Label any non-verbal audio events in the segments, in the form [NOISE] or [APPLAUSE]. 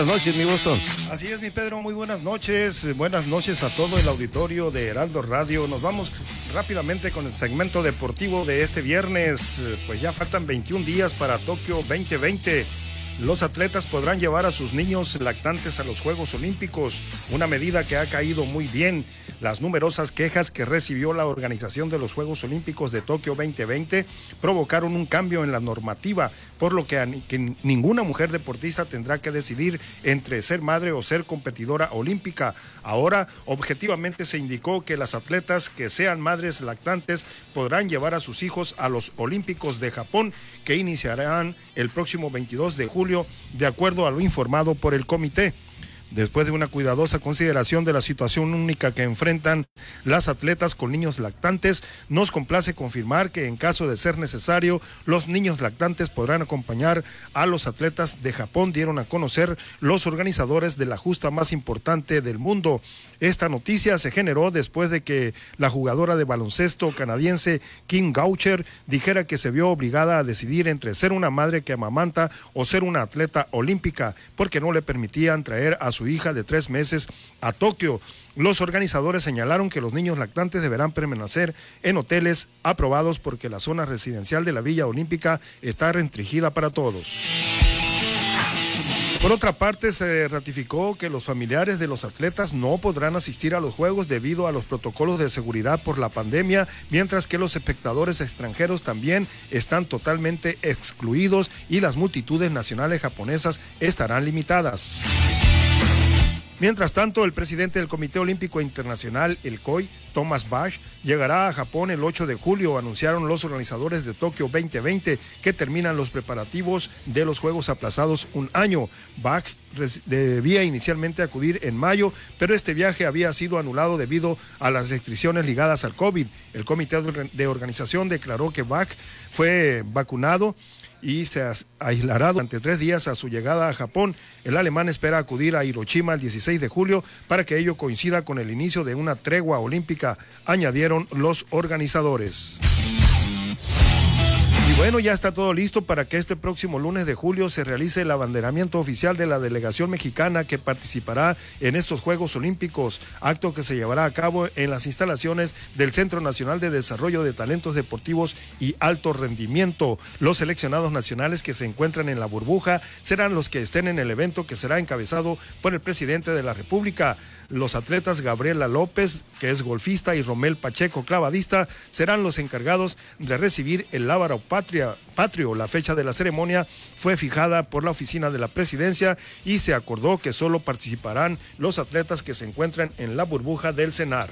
Buenas noches, mi Boston. Así es, mi Pedro, muy buenas noches. Buenas noches a todo el auditorio de Heraldo Radio. Nos vamos rápidamente con el segmento deportivo de este viernes. Pues ya faltan 21 días para Tokio 2020. Los atletas podrán llevar a sus niños lactantes a los Juegos Olímpicos, una medida que ha caído muy bien. Las numerosas quejas que recibió la organización de los Juegos Olímpicos de Tokio 2020 provocaron un cambio en la normativa, por lo que, ninguna mujer deportista tendrá que decidir entre ser madre o ser competidora olímpica. Ahora, objetivamente se indicó que las atletas que sean madres lactantes podrán llevar a sus hijos a los Olímpicos de Japón, que iniciarán el próximo 22 de julio, de acuerdo a lo informado por el comité. Después de una cuidadosa consideración de la situación única que enfrentan las atletas con niños lactantes, nos complace confirmar que en caso de ser necesario, los niños lactantes podrán acompañar a los atletas de Japón, dieron a conocer los organizadores de la justa más importante del mundo. Esta noticia se generó después de que la jugadora de baloncesto canadiense Kim Gaucher dijera que se vio obligada a decidir entre ser una madre que amamanta o ser una atleta olímpica, porque no le permitían traer a su su hija de tres meses a Tokio. Los organizadores señalaron que los niños lactantes deberán permanecer en hoteles aprobados porque la zona residencial de la Villa Olímpica está restringida para todos. Por otra parte, se ratificó que los familiares de los atletas no podrán asistir a los Juegos debido a los protocolos de seguridad por la pandemia, mientras que los espectadores extranjeros también están totalmente excluidos y las multitudes nacionales japonesas estarán limitadas. Mientras tanto, el presidente del Comité Olímpico Internacional, el COI, Thomas Bach, llegará a Japón el 8 de julio, anunciaron los organizadores de Tokio 2020, que terminan los preparativos de los Juegos aplazados un año. Bach debía inicialmente acudir en mayo, pero este viaje había sido anulado debido a las restricciones ligadas al COVID. El comité de organización declaró que Bach fue vacunado y se aislará durante tres días a su llegada a Japón. El alemán espera acudir a Hiroshima el 16 de julio para que ello coincida con el inicio de una tregua olímpica, añadieron los organizadores. Bueno, ya está todo listo para que este próximo lunes de julio se realice el abanderamiento oficial de la delegación mexicana que participará en estos Juegos Olímpicos, acto que se llevará a cabo en las instalaciones del Centro Nacional de Desarrollo de Talentos Deportivos y Alto Rendimiento. Los seleccionados nacionales que se encuentran en la burbuja serán los que estén en el evento que será encabezado por el presidente de la República. Los atletas Gabriela López, que es golfista, y Romel Pacheco, clavadista, serán los encargados de recibir el Lábaro Patria, Patrio. La fecha de la ceremonia fue fijada por la oficina de la presidencia y se acordó que solo participarán los atletas que se encuentran en la burbuja del CENAR.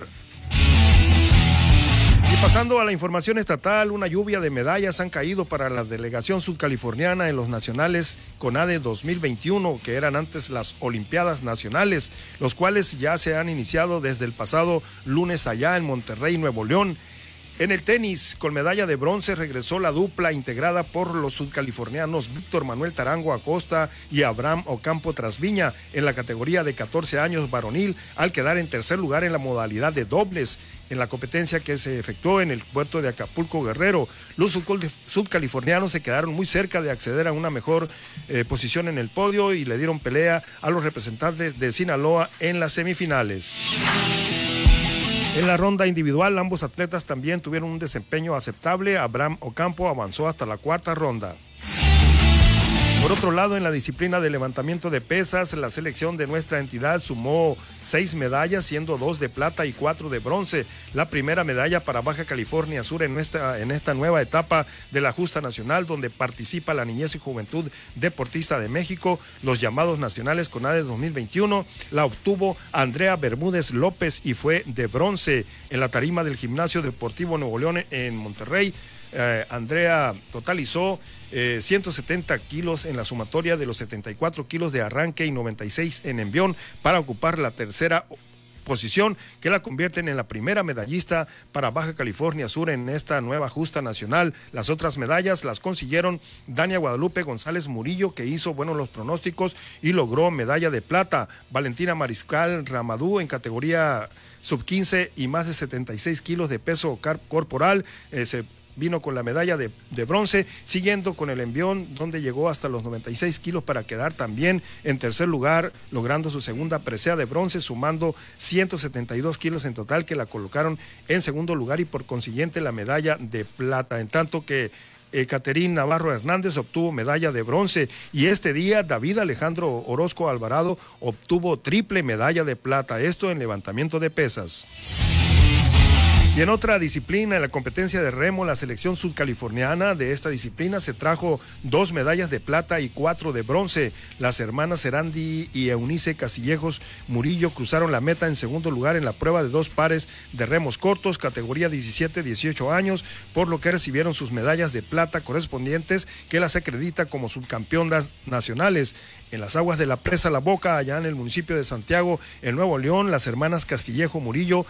Pasando a la información estatal, una lluvia de medallas han caído para la delegación sudcaliforniana en los nacionales CONADE 2021, que eran antes las Olimpiadas Nacionales, los cuales ya se han iniciado desde el pasado lunes allá en Monterrey, Nuevo León. En el tenis, con medalla de bronce, regresó la dupla integrada por los sudcalifornianos Víctor Manuel Tarango Acosta y Abraham Ocampo Trasviña en la categoría de 14 años varonil, al quedar en tercer lugar en la modalidad de dobles en la competencia que se efectuó en el puerto de Acapulco Guerrero. Los sudcalifornianos se quedaron muy cerca de acceder a una mejor eh, posición en el podio y le dieron pelea a los representantes de Sinaloa en las semifinales. En la ronda individual, ambos atletas también tuvieron un desempeño aceptable. Abraham Ocampo avanzó hasta la cuarta ronda. Por otro lado, en la disciplina de levantamiento de pesas, la selección de nuestra entidad sumó seis medallas, siendo dos de plata y cuatro de bronce. La primera medalla para Baja California Sur en, en esta nueva etapa de la justa nacional, donde participa la niñez y juventud deportista de México, los llamados nacionales CONADE 2021, la obtuvo Andrea Bermúdez López y fue de bronce en la tarima del Gimnasio Deportivo Nuevo León en Monterrey. Eh, Andrea totalizó 170 eh, kilos en la sumatoria de los 74 kilos de arranque y 96 en envión para ocupar la tercera posición que la convierten en la primera medallista para Baja California Sur en esta nueva justa nacional. Las otras medallas las consiguieron Dania Guadalupe González Murillo, que hizo buenos los pronósticos y logró medalla de plata. Valentina Mariscal Ramadú en categoría sub 15 y más de 76 kilos de peso corporal. Eh, vino con la medalla de, de, bronce, siguiendo con el envión, donde llegó hasta los 96 kilos para quedar también en tercer lugar, logrando su segunda presea de bronce, sumando 172 kilos en total, que la colocaron en segundo lugar y por consiguiente la medalla de plata. En tanto que Caterín Navarro Hernández obtuvo medalla de bronce y este día David Alejandro Orozco Alvarado obtuvo triple medalla de plata, esto en levantamiento de pesas. Y en otra disciplina, en la competencia de remo, la selección sudcaliforniana de esta disciplina se trajo dos medallas de plata y cuatro de bronce. Las hermanas Serandi y Eunice Casillejos Murillo cruzaron la meta en segundo lugar en la prueba de dos pares de remos cortos, categoría 17-18 años, por lo que recibieron sus medallas de plata correspondientes que las acredita como subcampeonas nacionales. En las aguas de la presa La Boca, allá en el municipio de Santiago, en Nuevo León, las hermanas Castillejo Murillo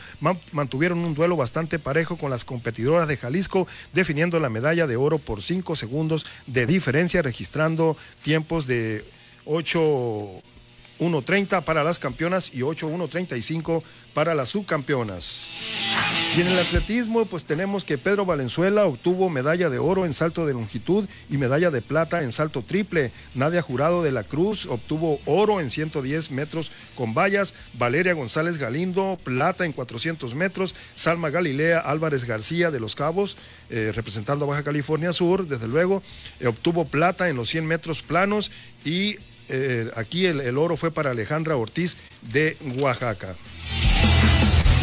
mantuvieron un duelo bastante parejo con las competidoras de Jalisco, definiendo la medalla de oro por cinco segundos de diferencia, registrando tiempos de 8 1.30 para las campeonas y 8.135 para las subcampeonas. Y en el atletismo, pues tenemos que Pedro Valenzuela obtuvo medalla de oro en salto de longitud y medalla de plata en salto triple. Nadia Jurado de la Cruz obtuvo oro en 110 metros con vallas. Valeria González Galindo, plata en 400 metros. Salma Galilea Álvarez García de Los Cabos, eh, representando a Baja California Sur, desde luego, eh, obtuvo plata en los 100 metros planos y eh, aquí el, el oro fue para Alejandra Ortiz de Oaxaca.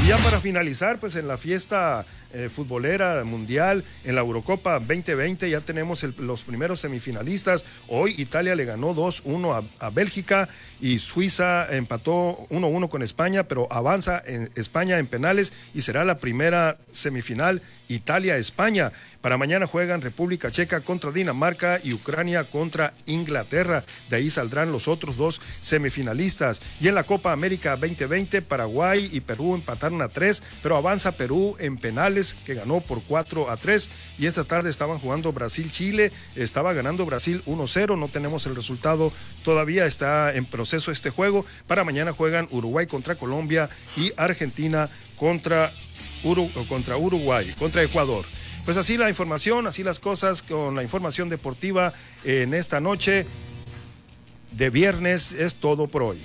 Ya para finalizar, pues en la fiesta eh, futbolera mundial, en la Eurocopa 2020 ya tenemos los primeros semifinalistas. Hoy Italia le ganó 2-1 a, a, Bélgica y Suiza empató 1-1 con España, pero avanza en España en penales y será la primera semifinal Italia-España. Para mañana juegan República Checa contra Dinamarca y Ucrania contra Inglaterra. De ahí saldrán los otros dos semifinalistas. Y en la Copa América 2020, Paraguay y Perú empataron a tres, pero avanza Perú en penales, que ganó por 4 a 3. Y esta tarde estaban jugando Brasil-Chile, estaba ganando Brasil 1-0, no tenemos el resultado todavía, está en proceso este juego. Para mañana juegan Uruguay contra Colombia y Argentina contra Uru contra Uruguay, contra Ecuador. Pues así la información, así las cosas con la información deportiva en esta noche de viernes es todo por hoy.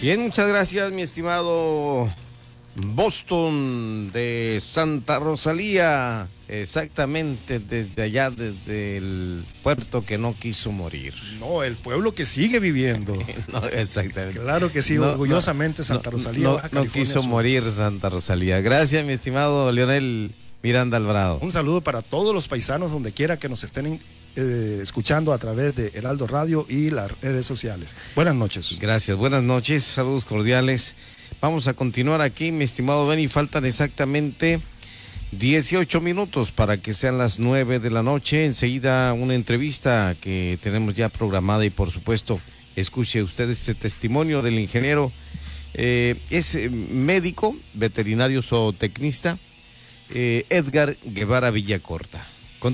Bien, muchas gracias mi estimado Boston de Santa Rosalía, exactamente desde allá, desde el puerto que no quiso morir. No, el pueblo que sigue viviendo. [LAUGHS] no, exactamente. Claro que sí, No, orgullosamente no, Santa Rosalía. No, Baja no California quiso Sur. morir Santa Rosalía. Gracias, mi estimado Leonel Miranda Alvarado. Un saludo para todos los paisanos donde quiera que nos estén eh, escuchando a través de Heraldo Radio y las redes sociales. Buenas noches. Gracias, buenas noches, saludos cordiales. Vamos a continuar aquí, mi estimado Benny. Faltan exactamente 18 minutos para que sean las 9 de la noche. Enseguida una entrevista que tenemos ya programada y por supuesto escuche usted este testimonio del ingeniero. Eh, es eh, médico, veterinario zootecnista, eh, Edgar Guevara Villacorta.